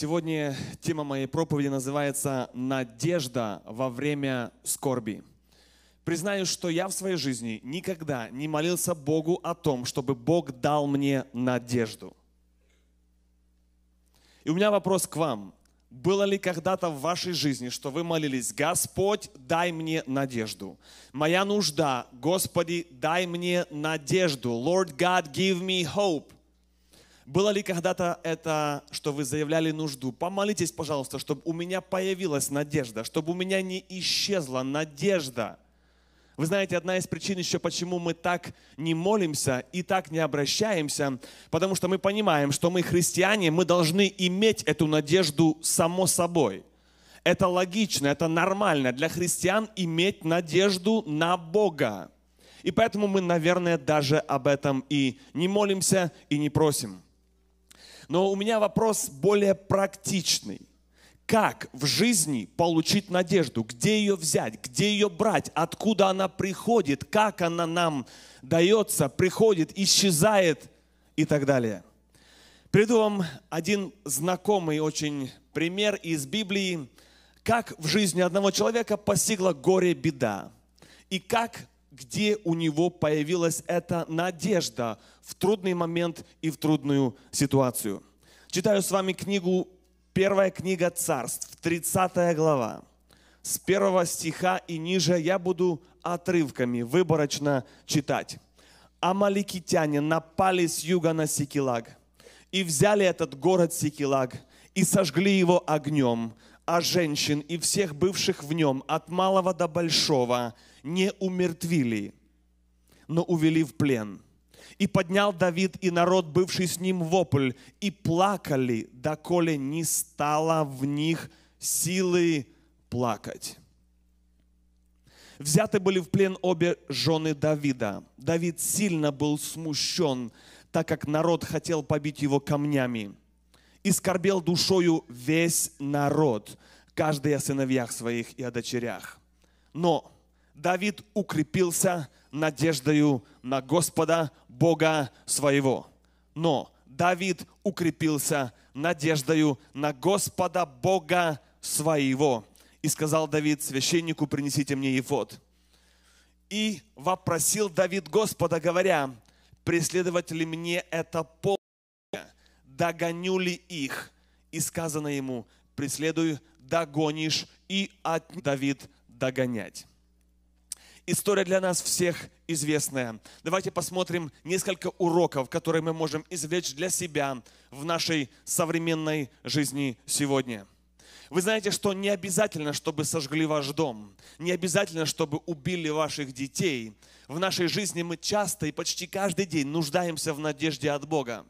Сегодня тема моей проповеди называется «Надежда во время скорби». Признаюсь, что я в своей жизни никогда не молился Богу о том, чтобы Бог дал мне надежду. И у меня вопрос к вам. Было ли когда-то в вашей жизни, что вы молились, Господь, дай мне надежду. Моя нужда, Господи, дай мне надежду. Lord God, give me hope. Было ли когда-то это, что вы заявляли нужду? Помолитесь, пожалуйста, чтобы у меня появилась надежда, чтобы у меня не исчезла надежда. Вы знаете, одна из причин еще, почему мы так не молимся и так не обращаемся, потому что мы понимаем, что мы христиане, мы должны иметь эту надежду само собой. Это логично, это нормально для христиан иметь надежду на Бога. И поэтому мы, наверное, даже об этом и не молимся, и не просим. Но у меня вопрос более практичный. Как в жизни получить надежду? Где ее взять? Где ее брать? Откуда она приходит? Как она нам дается, приходит, исчезает и так далее. Приду вам один знакомый очень пример из Библии, как в жизни одного человека постигла горе беда. И как где у него появилась эта надежда в трудный момент и в трудную ситуацию. Читаю с вами книгу, первая книга царств, 30 глава. С первого стиха и ниже я буду отрывками выборочно читать. Амаликитяне напали с юга на Сикилаг и взяли этот город Сикилаг и сожгли его огнем, а женщин и всех бывших в нем от малого до большого не умертвили, но увели в плен. И поднял Давид и народ, бывший с ним, вопль, и плакали, доколе не стало в них силы плакать. Взяты были в плен обе жены Давида. Давид сильно был смущен, так как народ хотел побить его камнями. И скорбел душою весь народ, каждый о сыновьях своих и о дочерях. Но Давид укрепился надеждою на Господа Бога своего. Но Давид укрепился надеждою на Господа Бога своего. И сказал Давид священнику, принесите мне ефод. И вопросил Давид Господа, говоря, преследовать ли мне это поле, догоню ли их? И сказано ему, преследуй, догонишь, и от Давид догонять история для нас всех известная. Давайте посмотрим несколько уроков, которые мы можем извлечь для себя в нашей современной жизни сегодня. Вы знаете, что не обязательно, чтобы сожгли ваш дом, не обязательно, чтобы убили ваших детей. В нашей жизни мы часто и почти каждый день нуждаемся в надежде от Бога.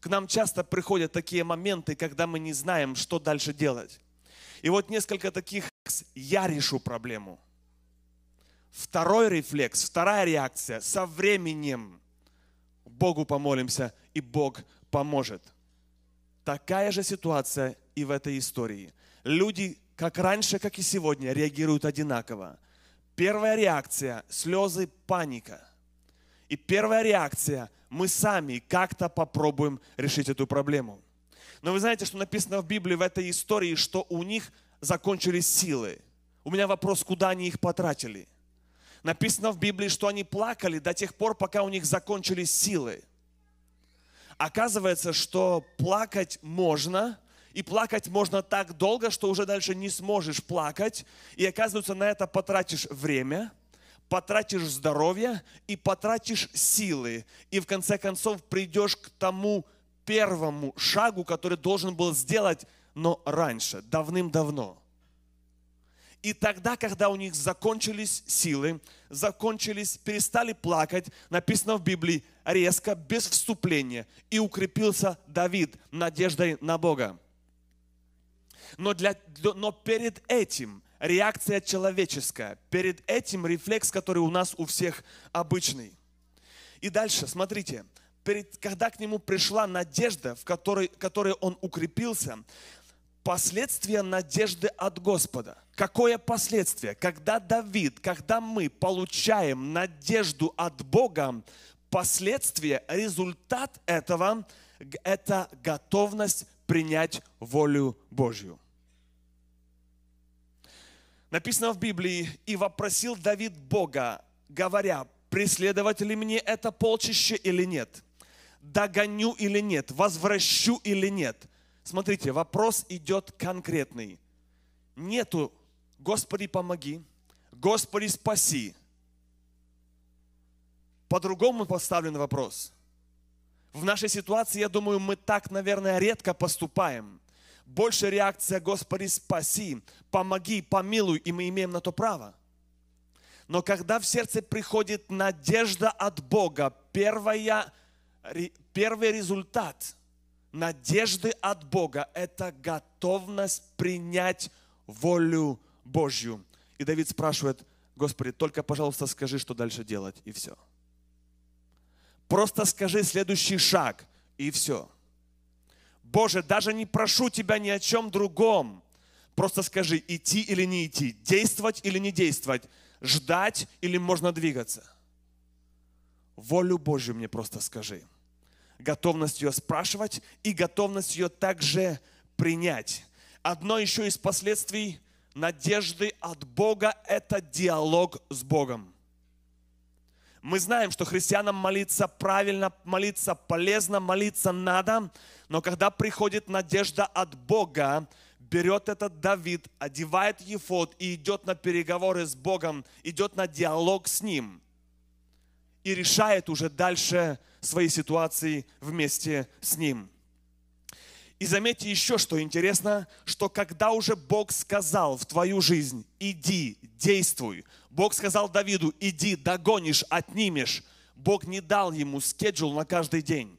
К нам часто приходят такие моменты, когда мы не знаем, что дальше делать. И вот несколько таких «я решу проблему», Второй рефлекс, вторая реакция. Со временем Богу помолимся, и Бог поможет. Такая же ситуация и в этой истории. Люди, как раньше, как и сегодня, реагируют одинаково. Первая реакция – слезы, паника. И первая реакция – мы сами как-то попробуем решить эту проблему. Но вы знаете, что написано в Библии в этой истории, что у них закончились силы. У меня вопрос, куда они их потратили – Написано в Библии, что они плакали до тех пор, пока у них закончились силы. Оказывается, что плакать можно, и плакать можно так долго, что уже дальше не сможешь плакать. И оказывается, на это потратишь время, потратишь здоровье и потратишь силы. И в конце концов придешь к тому первому шагу, который должен был сделать, но раньше, давным-давно. И тогда, когда у них закончились силы, закончились, перестали плакать, написано в Библии резко, без вступления, и укрепился Давид надеждой на Бога. Но, для, но перед этим реакция человеческая, перед этим рефлекс, который у нас у всех обычный. И дальше, смотрите, перед, когда к нему пришла надежда, в которой, которой он укрепился, последствия надежды от Господа. Какое последствие? Когда Давид, когда мы получаем надежду от Бога, последствия, результат этого – это готовность принять волю Божью. Написано в Библии, и вопросил Давид Бога, говоря, преследовать ли мне это полчище или нет, догоню или нет, возвращу или нет. Смотрите, вопрос идет конкретный. Нету «Господи, помоги», «Господи, спаси». По-другому поставлен вопрос. В нашей ситуации, я думаю, мы так, наверное, редко поступаем. Больше реакция «Господи, спаси», «Помоги», «Помилуй», и мы имеем на то право. Но когда в сердце приходит надежда от Бога, первая, первый результат надежды от Бога – это готовность принять волю Божью. И Давид спрашивает, Господи, только, пожалуйста, скажи, что дальше делать, и все. Просто скажи следующий шаг, и все. Боже, даже не прошу Тебя ни о чем другом. Просто скажи, идти или не идти, действовать или не действовать, ждать или можно двигаться. Волю Божью мне просто скажи. Готовность ее спрашивать и готовность ее также принять. Одно еще из последствий надежды от Бога – это диалог с Богом. Мы знаем, что христианам молиться правильно, молиться полезно, молиться надо, но когда приходит надежда от Бога, берет этот Давид, одевает ефод и идет на переговоры с Богом, идет на диалог с Ним и решает уже дальше свои ситуации вместе с Ним. И заметьте еще, что интересно, что когда уже Бог сказал в твою жизнь, иди, действуй, Бог сказал Давиду, иди, догонишь, отнимешь, Бог не дал ему скеджул на каждый день.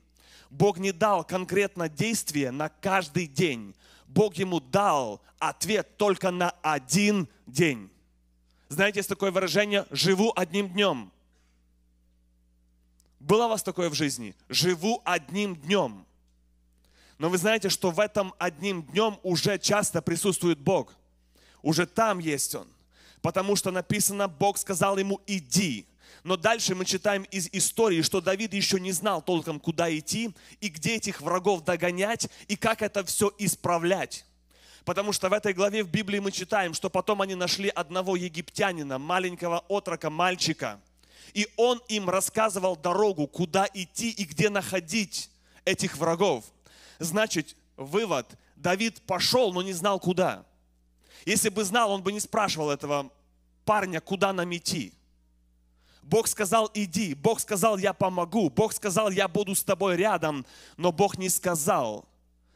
Бог не дал конкретно действие на каждый день. Бог ему дал ответ только на один день. Знаете, есть такое выражение «живу одним днем». Было у вас такое в жизни? «Живу одним днем». Но вы знаете, что в этом одним днем уже часто присутствует Бог. Уже там есть Он. Потому что написано, Бог сказал ему «иди». Но дальше мы читаем из истории, что Давид еще не знал толком, куда идти, и где этих врагов догонять, и как это все исправлять. Потому что в этой главе в Библии мы читаем, что потом они нашли одного египтянина, маленького отрока, мальчика. И он им рассказывал дорогу, куда идти и где находить этих врагов. Значит, вывод, Давид пошел, но не знал куда. Если бы знал, он бы не спрашивал этого парня, куда нам идти. Бог сказал, иди. Бог сказал, я помогу. Бог сказал, я буду с тобой рядом. Но Бог не сказал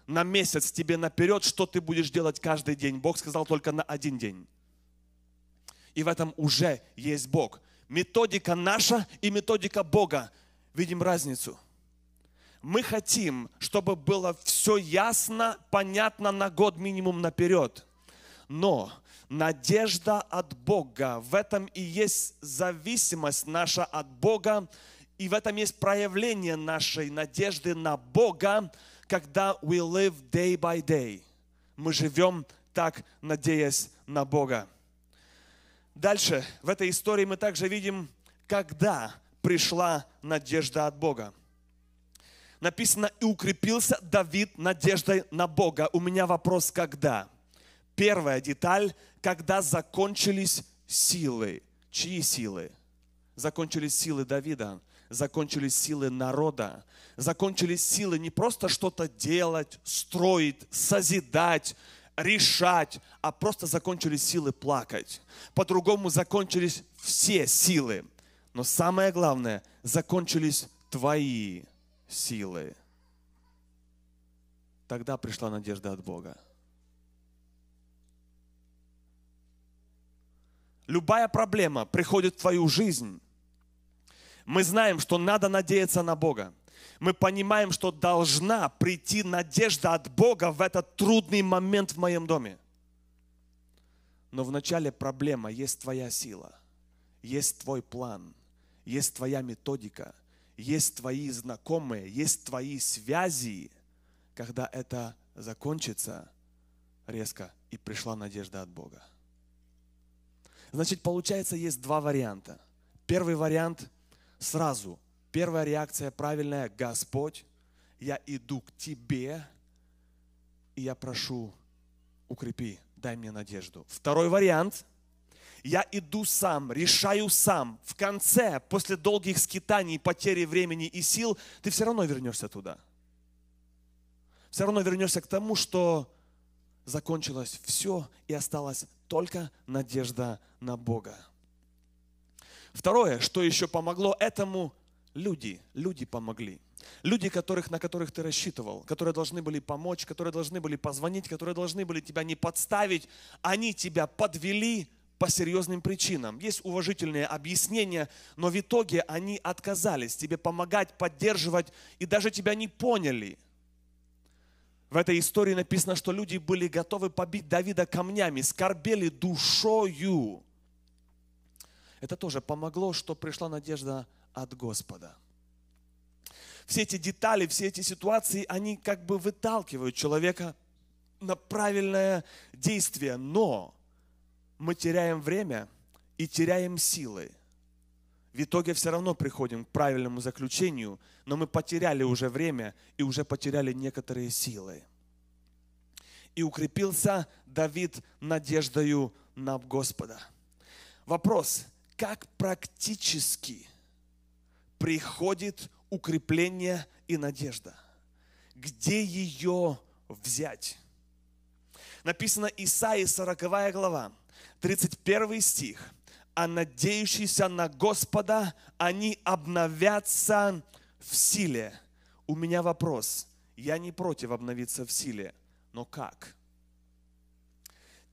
на месяц тебе наперед, что ты будешь делать каждый день. Бог сказал только на один день. И в этом уже есть Бог. Методика наша и методика Бога. Видим разницу. Мы хотим, чтобы было все ясно, понятно на год минимум наперед. Но надежда от Бога. В этом и есть зависимость наша от Бога, и в этом есть проявление нашей надежды на Бога, когда we live day by day. Мы живем так, надеясь на Бога. Дальше, в этой истории мы также видим, когда пришла надежда от Бога. Написано, и укрепился Давид надеждой на Бога. У меня вопрос, когда? Первая деталь, когда закончились силы. Чьи силы? Закончились силы Давида, закончились силы народа, закончились силы не просто что-то делать, строить, созидать, решать, а просто закончились силы плакать. По-другому закончились все силы. Но самое главное, закончились твои силы. Тогда пришла надежда от Бога. любая проблема приходит в твою жизнь, мы знаем, что надо надеяться на Бога. Мы понимаем, что должна прийти надежда от Бога в этот трудный момент в моем доме. Но в начале проблема есть твоя сила, есть твой план, есть твоя методика, есть твои знакомые, есть твои связи. Когда это закончится резко, и пришла надежда от Бога. Значит, получается, есть два варианта. Первый вариант сразу. Первая реакция правильная. Господь, я иду к Тебе. и я прошу, укрепи, дай мне надежду. Второй вариант. Я иду сам, решаю сам. В конце, после долгих скитаний, потери времени и сил, ты все равно вернешься туда. Все равно вернешься к тому, что закончилось все и осталась только надежда на Бога. Второе, что еще помогло этому, люди, люди помогли. Люди, которых, на которых ты рассчитывал, которые должны были помочь, которые должны были позвонить, которые должны были тебя не подставить, они тебя подвели по серьезным причинам. Есть уважительные объяснения, но в итоге они отказались тебе помогать, поддерживать и даже тебя не поняли. В этой истории написано, что люди были готовы побить Давида камнями, скорбели душою. Это тоже помогло, что пришла надежда от Господа все эти детали, все эти ситуации, они как бы выталкивают человека на правильное действие. Но мы теряем время и теряем силы. В итоге все равно приходим к правильному заключению, но мы потеряли уже время и уже потеряли некоторые силы. И укрепился Давид надеждою на Господа. Вопрос, как практически приходит укрепление и надежда. Где ее взять? Написано Исаии 40 глава, 31 стих. А надеющиеся на Господа, они обновятся в силе. У меня вопрос. Я не против обновиться в силе, но как?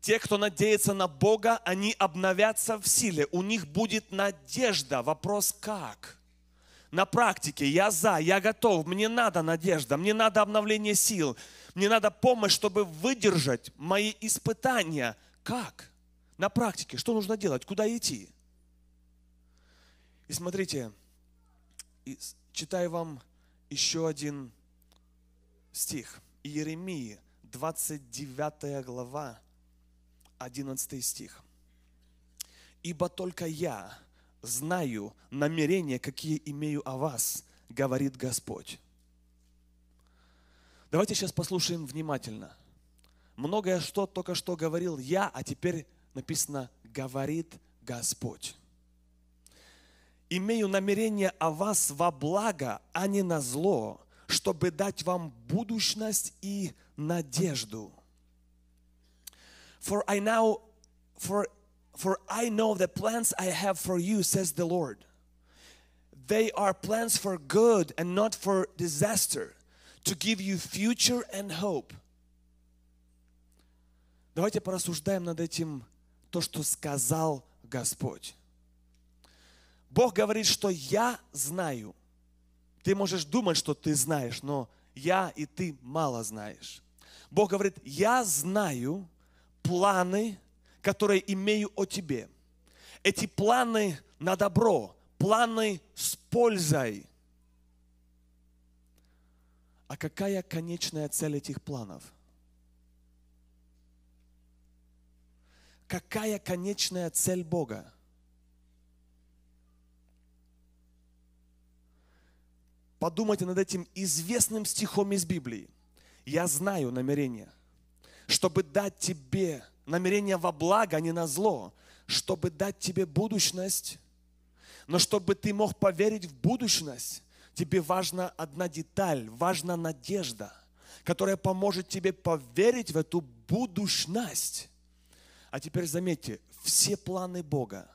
Те, кто надеется на Бога, они обновятся в силе. У них будет надежда. Вопрос как? На практике. Я за, я готов, мне надо надежда, мне надо обновление сил, мне надо помощь, чтобы выдержать мои испытания. Как? На практике. Что нужно делать? Куда идти? И смотрите, читаю вам еще один стих. Иеремии, 29 глава, 11 стих. «Ибо только я, знаю намерения, какие имею о вас, говорит Господь. Давайте сейчас послушаем внимательно. Многое что только что говорил я, а теперь написано говорит Господь. Имею намерение о вас во благо, а не на зло, чтобы дать вам будущность и надежду. For I now, for For I know the plans I have for you, says the Lord. They are plans for good and not for disaster, to give you future and hope. Давайте порассуждаем над этим, то, что сказал Господь. Бог говорит, что я знаю. Ты можешь думать, что ты знаешь, но я и ты мало знаешь. Бог говорит, я знаю планы, которые имею о тебе. Эти планы на добро, планы с пользой. А какая конечная цель этих планов? Какая конечная цель Бога? Подумайте над этим известным стихом из Библии. Я знаю намерение, чтобы дать тебе намерение во благо, а не на зло, чтобы дать тебе будущность. Но чтобы ты мог поверить в будущность, тебе важна одна деталь, важна надежда, которая поможет тебе поверить в эту будущность. А теперь заметьте, все планы Бога,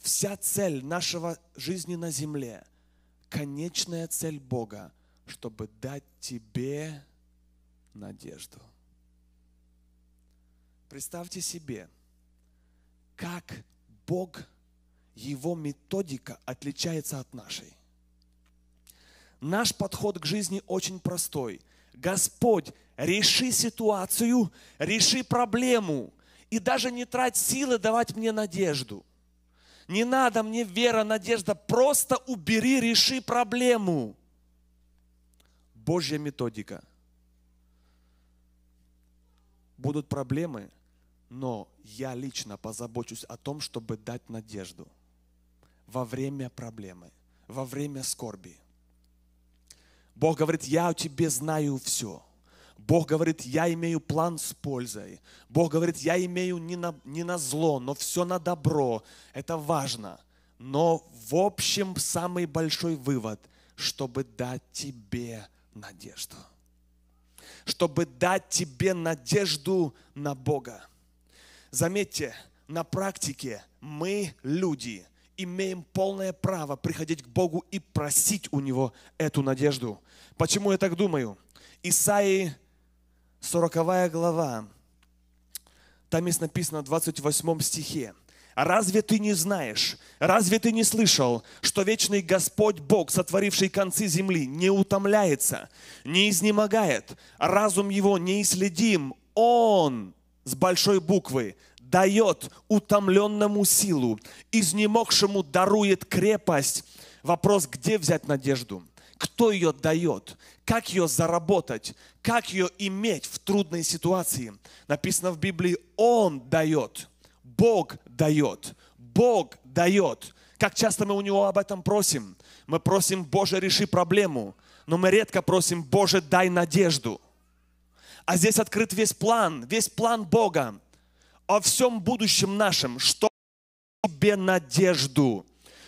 вся цель нашего жизни на земле, конечная цель Бога, чтобы дать тебе надежду. Представьте себе, как Бог, Его методика отличается от нашей. Наш подход к жизни очень простой. Господь, реши ситуацию, реши проблему. И даже не трать силы давать мне надежду. Не надо мне вера, надежда. Просто убери, реши проблему. Божья методика. Будут проблемы – но я лично позабочусь о том, чтобы дать надежду во время проблемы, во время скорби. Бог говорит, я о тебе знаю все. Бог говорит, я имею план с пользой. Бог говорит, я имею не на, не на зло, но все на добро. Это важно. Но в общем самый большой вывод, чтобы дать тебе надежду. Чтобы дать тебе надежду на Бога. Заметьте, на практике мы, люди, имеем полное право приходить к Богу и просить у Него эту надежду. Почему я так думаю? Исаии 40 глава, там есть написано в 28 стихе. Разве ты не знаешь, разве ты не слышал, что вечный Господь Бог, сотворивший концы земли, не утомляется, не изнемогает, разум его неисследим, Он с большой буквы дает утомленному силу, изнемогшему дарует крепость. Вопрос, где взять надежду? Кто ее дает? Как ее заработать? Как ее иметь в трудной ситуации? Написано в Библии, Он дает. Бог дает. Бог дает. Как часто мы у Него об этом просим? Мы просим, Боже, реши проблему. Но мы редко просим, Боже, дай надежду. А здесь открыт весь план, весь план Бога о всем будущем нашем, что тебе надежду.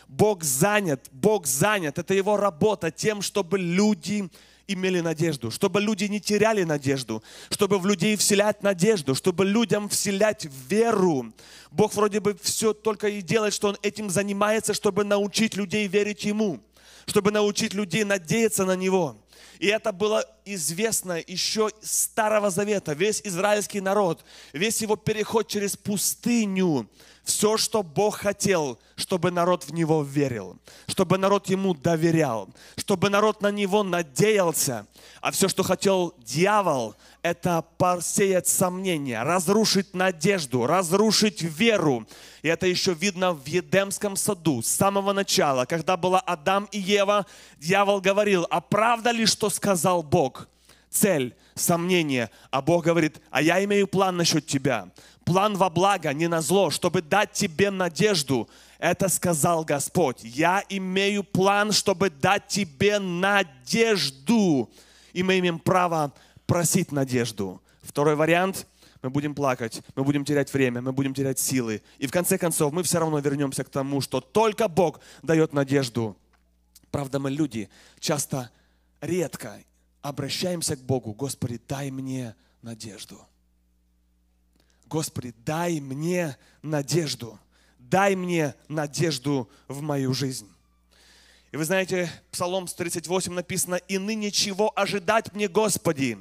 Бог занят, Бог занят. Это Его работа тем, чтобы люди имели надежду, чтобы люди не теряли надежду, чтобы в людей вселять надежду, чтобы людям вселять веру. Бог вроде бы все только и делает, что Он этим занимается, чтобы научить людей верить Ему, чтобы научить людей надеяться на Него. И это было известно еще с Старого Завета. Весь израильский народ, весь его переход через пустыню, все, что Бог хотел, чтобы народ в Него верил, чтобы народ Ему доверял, чтобы народ на Него надеялся. А все, что хотел дьявол, это посеять сомнения, разрушить надежду, разрушить веру. И это еще видно в Едемском саду с самого начала, когда была Адам и Ева, дьявол говорил, а правда ли, что сказал Бог? Цель, сомнение. А Бог говорит, а я имею план насчет тебя план во благо, не на зло, чтобы дать тебе надежду. Это сказал Господь. Я имею план, чтобы дать тебе надежду. И мы имеем право просить надежду. Второй вариант мы будем плакать, мы будем терять время, мы будем терять силы. И в конце концов мы все равно вернемся к тому, что только Бог дает надежду. Правда, мы люди часто редко обращаемся к Богу, Господи, дай мне надежду. Господи, дай мне надежду. Дай мне надежду в мою жизнь. И вы знаете, Псалом 138 написано, «И ныне чего ожидать мне, Господи?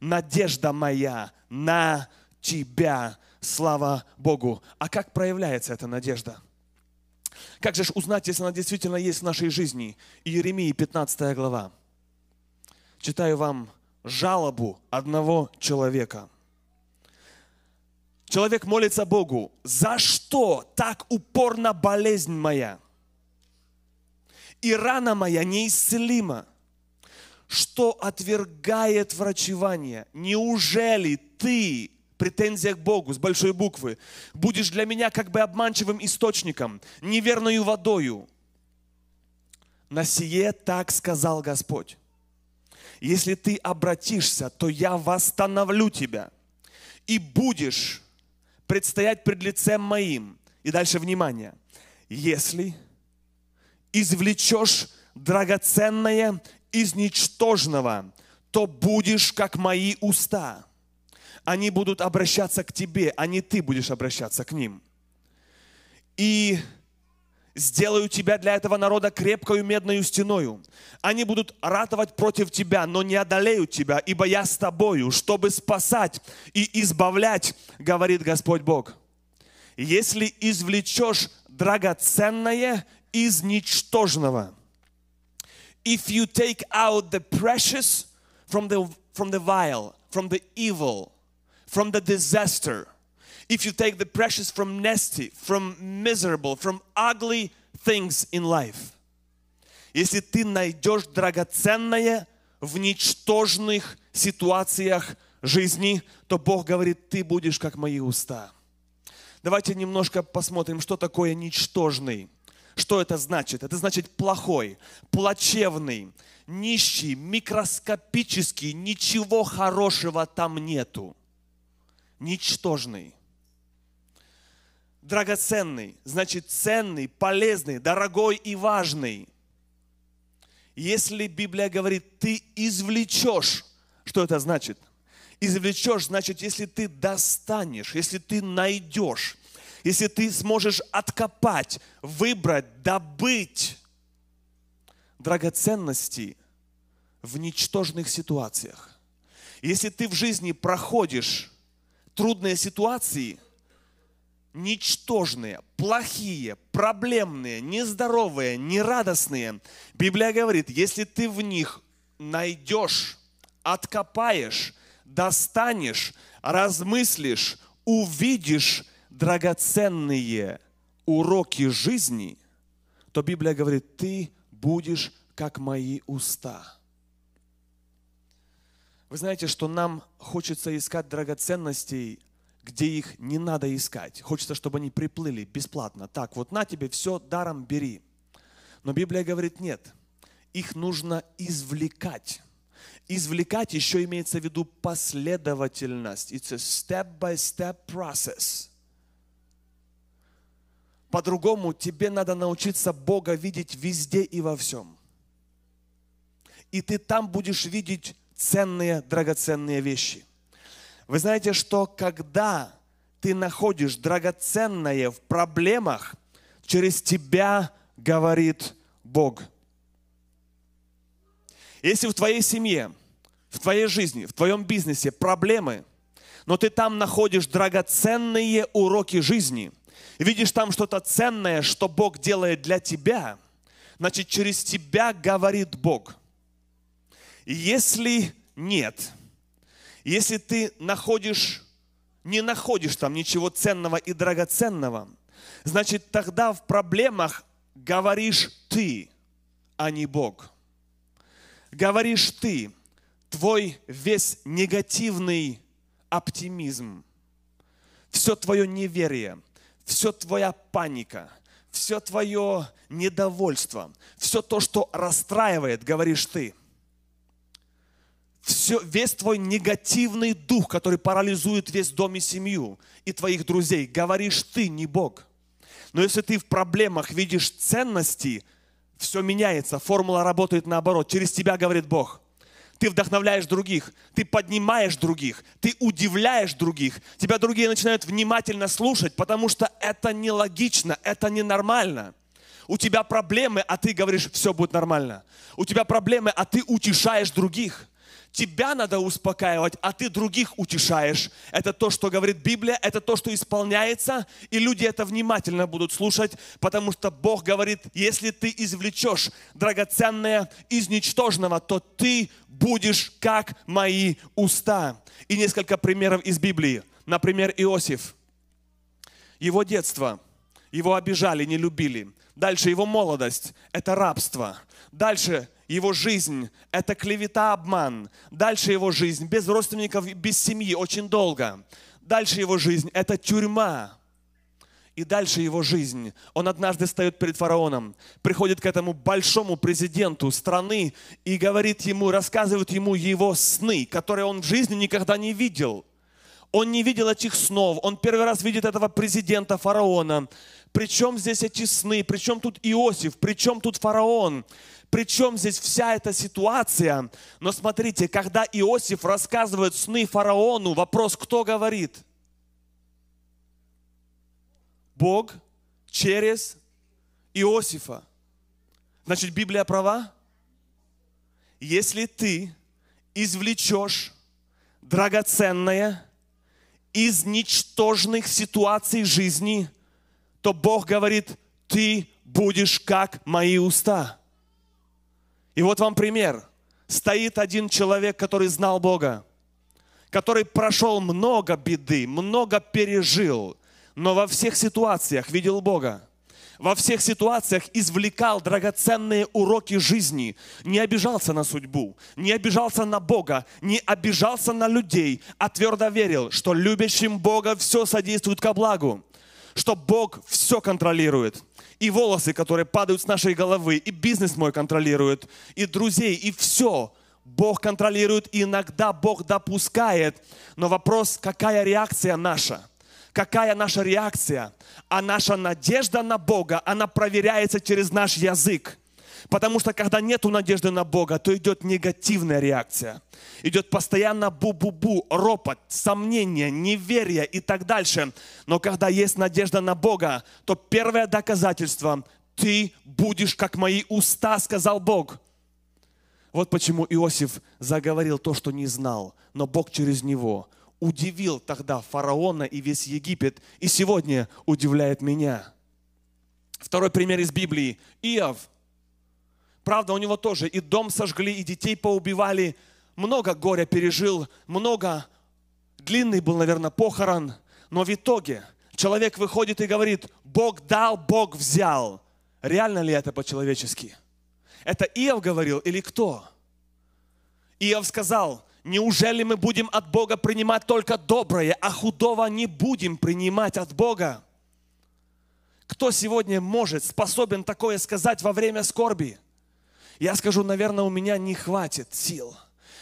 Надежда моя на Тебя». Слава Богу. А как проявляется эта надежда? Как же узнать, если она действительно есть в нашей жизни? Иеремии 15 глава. Читаю вам жалобу одного человека. Человек молится Богу, за что так упорно болезнь моя? И рана моя неисцелима. Что отвергает врачевание? Неужели ты, претензия к Богу с большой буквы, будешь для меня как бы обманчивым источником, неверною водою? На сие так сказал Господь. Если ты обратишься, то я восстановлю тебя и будешь предстоять пред лицем моим. И дальше внимание. Если извлечешь драгоценное из ничтожного, то будешь как мои уста. Они будут обращаться к тебе, а не ты будешь обращаться к ним. И сделаю тебя для этого народа крепкою медною стеною. Они будут ратовать против тебя, но не одолеют тебя, ибо я с тобою, чтобы спасать и избавлять, говорит Господь Бог. Если извлечешь драгоценное из ничтожного, if you take out the precious from the, from the vile, from the evil, from the disaster, if you take the precious from nasty, from miserable, from ugly things in life, если ты найдешь драгоценное в ничтожных ситуациях жизни, то Бог говорит, ты будешь как мои уста. Давайте немножко посмотрим, что такое ничтожный. Что это значит? Это значит плохой, плачевный, нищий, микроскопический, ничего хорошего там нету. Ничтожный. Драгоценный, значит ценный, полезный, дорогой и важный. Если Библия говорит, ты извлечешь, что это значит? Извлечешь, значит, если ты достанешь, если ты найдешь, если ты сможешь откопать, выбрать, добыть драгоценности в ничтожных ситуациях. Если ты в жизни проходишь трудные ситуации, ничтожные, плохие, проблемные, нездоровые, нерадостные, Библия говорит, если ты в них найдешь, откопаешь, достанешь, размыслишь, увидишь драгоценные уроки жизни, то Библия говорит, ты будешь как мои уста. Вы знаете, что нам хочется искать драгоценностей, где их не надо искать. Хочется, чтобы они приплыли бесплатно. Так, вот на тебе все даром бери. Но Библия говорит, нет, их нужно извлекать. Извлекать еще имеется в виду последовательность. It's a step-by-step process. По-другому тебе надо научиться Бога видеть везде и во всем. И ты там будешь видеть ценные, драгоценные вещи. Вы знаете, что когда ты находишь драгоценное в проблемах, через тебя говорит Бог. Если в твоей семье, в твоей жизни, в твоем бизнесе проблемы, но ты там находишь драгоценные уроки жизни – видишь там что-то ценное, что Бог делает для тебя, значит, через тебя говорит Бог. И если нет, если ты находишь, не находишь там ничего ценного и драгоценного, значит, тогда в проблемах говоришь ты, а не Бог. Говоришь ты, твой весь негативный оптимизм, все твое неверие – все твоя паника, все твое недовольство, все то, что расстраивает, говоришь ты. Все, весь твой негативный дух, который парализует весь дом и семью и твоих друзей, говоришь ты, не Бог. Но если ты в проблемах видишь ценности, все меняется, формула работает наоборот. Через тебя говорит Бог ты вдохновляешь других, ты поднимаешь других, ты удивляешь других. Тебя другие начинают внимательно слушать, потому что это нелогично, это ненормально. У тебя проблемы, а ты говоришь, все будет нормально. У тебя проблемы, а ты утешаешь других. Тебя надо успокаивать, а ты других утешаешь. Это то, что говорит Библия, это то, что исполняется, и люди это внимательно будут слушать, потому что Бог говорит, если ты извлечешь драгоценное из ничтожного, то ты будешь как мои уста. И несколько примеров из Библии. Например, Иосиф. Его детство. Его обижали, не любили. Дальше его молодость – это рабство. Дальше его жизнь – это клевета, обман. Дальше его жизнь без родственников, без семьи, очень долго. Дальше его жизнь – это тюрьма. И дальше его жизнь. Он однажды встает перед фараоном, приходит к этому большому президенту страны и говорит ему, рассказывает ему его сны, которые он в жизни никогда не видел. Он не видел этих снов. Он первый раз видит этого президента фараона. Причем здесь эти сны? Причем тут Иосиф? Причем тут фараон? Причем здесь вся эта ситуация? Но смотрите, когда Иосиф рассказывает сны фараону, вопрос, кто говорит – Бог через Иосифа. Значит, Библия права? Если ты извлечешь драгоценное из ничтожных ситуаций жизни, то Бог говорит, ты будешь как мои уста. И вот вам пример. Стоит один человек, который знал Бога, который прошел много беды, много пережил, но во всех ситуациях видел Бога. Во всех ситуациях извлекал драгоценные уроки жизни. Не обижался на судьбу, не обижался на Бога, не обижался на людей, а твердо верил, что любящим Бога все содействует ко благу. Что Бог все контролирует. И волосы, которые падают с нашей головы, и бизнес мой контролирует, и друзей, и все. Бог контролирует, и иногда Бог допускает. Но вопрос, какая реакция наша? Какая наша реакция? А наша надежда на Бога, она проверяется через наш язык. Потому что когда нету надежды на Бога, то идет негативная реакция. Идет постоянно бу-бу-бу, ропот, сомнение, неверие и так дальше. Но когда есть надежда на Бога, то первое доказательство – ты будешь как мои уста, сказал Бог. Вот почему Иосиф заговорил то, что не знал, но Бог через него удивил тогда фараона и весь Египет, и сегодня удивляет меня. Второй пример из Библии. Иов – Правда, у него тоже и дом сожгли, и детей поубивали. Много горя пережил, много, длинный был, наверное, похорон. Но в итоге человек выходит и говорит, Бог дал, Бог взял. Реально ли это по-человечески? Это Иов говорил или кто? Иов сказал, неужели мы будем от Бога принимать только доброе, а худого не будем принимать от Бога? Кто сегодня может, способен такое сказать во время скорби? Я скажу, наверное, у меня не хватит сил.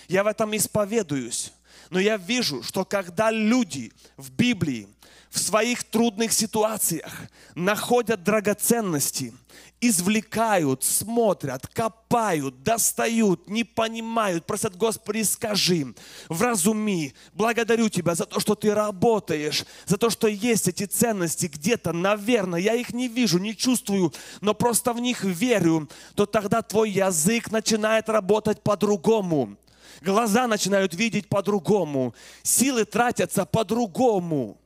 Я в этом исповедуюсь. Но я вижу, что когда люди в Библии в своих трудных ситуациях находят драгоценности, извлекают, смотрят, копают, достают, не понимают, просят, Господи, скажи, вразуми, благодарю Тебя за то, что Ты работаешь, за то, что есть эти ценности где-то, наверное, я их не вижу, не чувствую, но просто в них верю, то тогда Твой язык начинает работать по-другому. Глаза начинают видеть по-другому, силы тратятся по-другому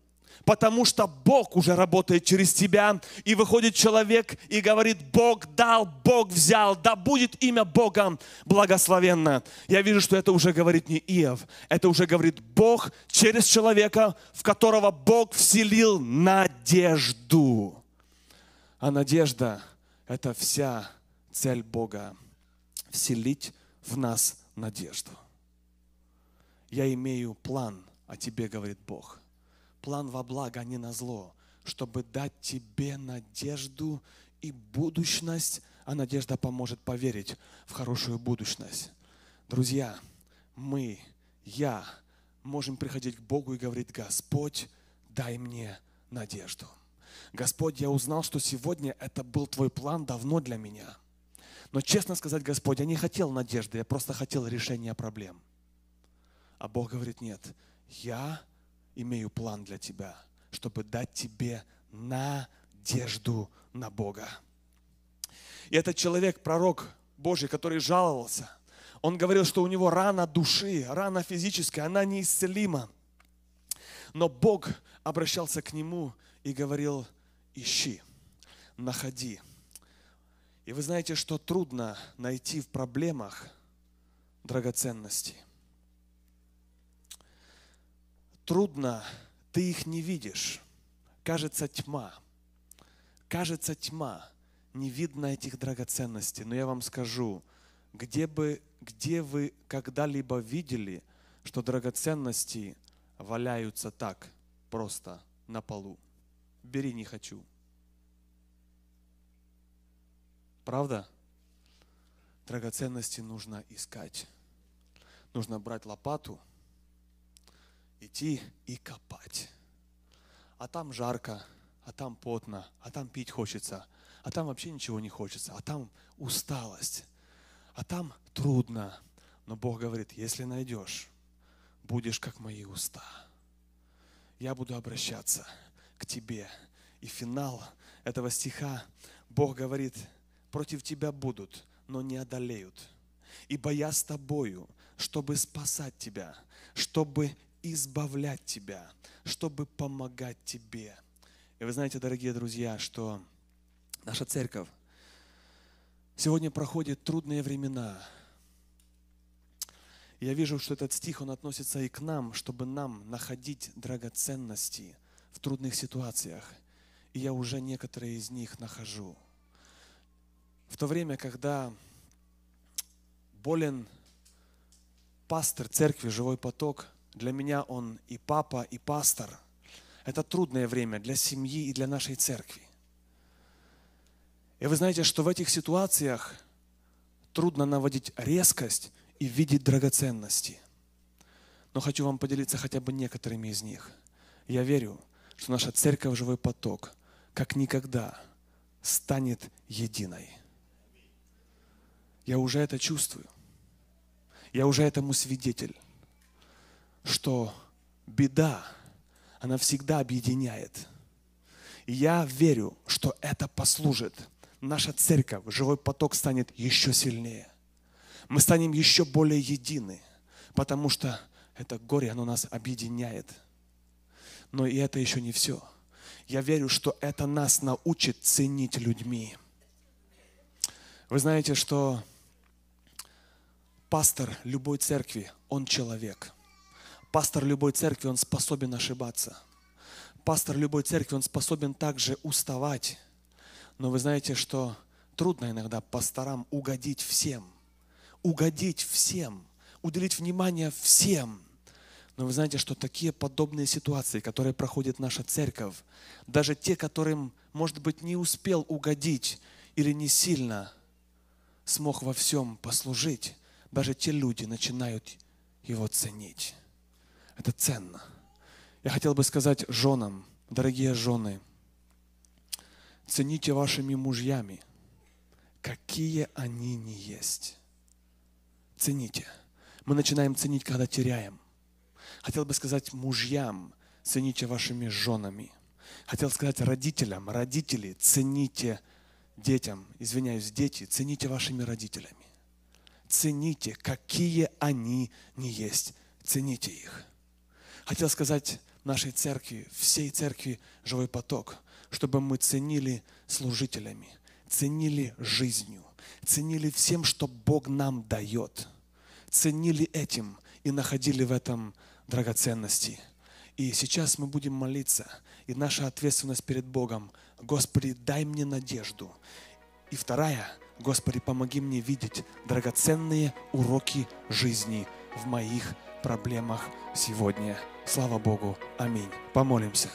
потому что Бог уже работает через тебя. И выходит человек и говорит, Бог дал, Бог взял, да будет имя Бога благословенно. Я вижу, что это уже говорит не Иов, это уже говорит Бог через человека, в которого Бог вселил надежду. А надежда – это вся цель Бога – вселить в нас надежду. Я имею план о тебе, говорит Бог – план во благо, а не на зло, чтобы дать тебе надежду и будущность, а надежда поможет поверить в хорошую будущность. Друзья, мы, я, можем приходить к Богу и говорить, Господь, дай мне надежду. Господь, я узнал, что сегодня это был Твой план давно для меня. Но честно сказать, Господь, я не хотел надежды, я просто хотел решения проблем. А Бог говорит, нет, я имею план для тебя, чтобы дать тебе надежду на Бога. И этот человек, пророк Божий, который жаловался, он говорил, что у него рана души, рана физическая, она неисцелима. Но Бог обращался к нему и говорил, ищи, находи. И вы знаете, что трудно найти в проблемах драгоценности – трудно, ты их не видишь. Кажется тьма. Кажется тьма. Не видно этих драгоценностей. Но я вам скажу, где, бы, где вы когда-либо видели, что драгоценности валяются так, просто на полу? Бери, не хочу. Правда? Драгоценности нужно искать. Нужно брать лопату – идти и копать. А там жарко, а там потно, а там пить хочется, а там вообще ничего не хочется, а там усталость, а там трудно. Но Бог говорит, если найдешь, будешь как мои уста. Я буду обращаться к тебе. И финал этого стиха Бог говорит, против тебя будут, но не одолеют. Ибо я с тобою, чтобы спасать тебя, чтобы избавлять тебя, чтобы помогать тебе. И вы знаете, дорогие друзья, что наша церковь сегодня проходит трудные времена. Я вижу, что этот стих, он относится и к нам, чтобы нам находить драгоценности в трудных ситуациях. И я уже некоторые из них нахожу. В то время, когда болен пастор церкви «Живой поток», для меня он и папа, и пастор. Это трудное время для семьи и для нашей церкви. И вы знаете, что в этих ситуациях трудно наводить резкость и видеть драгоценности. Но хочу вам поделиться хотя бы некоторыми из них. Я верю, что наша церковь «Живой поток» как никогда станет единой. Я уже это чувствую. Я уже этому свидетель, что беда, она всегда объединяет. И я верю, что это послужит. Наша церковь, живой поток станет еще сильнее. Мы станем еще более едины, потому что это горе, оно нас объединяет. Но и это еще не все. Я верю, что это нас научит ценить людьми. Вы знаете, что пастор любой церкви, он человек. Пастор любой церкви, он способен ошибаться. Пастор любой церкви, он способен также уставать. Но вы знаете, что трудно иногда пасторам угодить всем. Угодить всем. Уделить внимание всем. Но вы знаете, что такие подобные ситуации, которые проходит наша церковь, даже те, которым, может быть, не успел угодить или не сильно смог во всем послужить, даже те люди начинают его ценить. Это ценно. Я хотел бы сказать женам, дорогие жены, цените вашими мужьями, какие они не есть. Цените. Мы начинаем ценить, когда теряем. Хотел бы сказать мужьям, цените вашими женами. Хотел сказать родителям, родители, цените детям, извиняюсь, дети, цените вашими родителями цените, какие они не есть. Цените их. Хотел сказать нашей церкви, всей церкви «Живой поток», чтобы мы ценили служителями, ценили жизнью, ценили всем, что Бог нам дает, ценили этим и находили в этом драгоценности. И сейчас мы будем молиться, и наша ответственность перед Богом, Господи, дай мне надежду. И вторая – Господи, помоги мне видеть драгоценные уроки жизни в моих проблемах сегодня. Слава Богу. Аминь. Помолимся.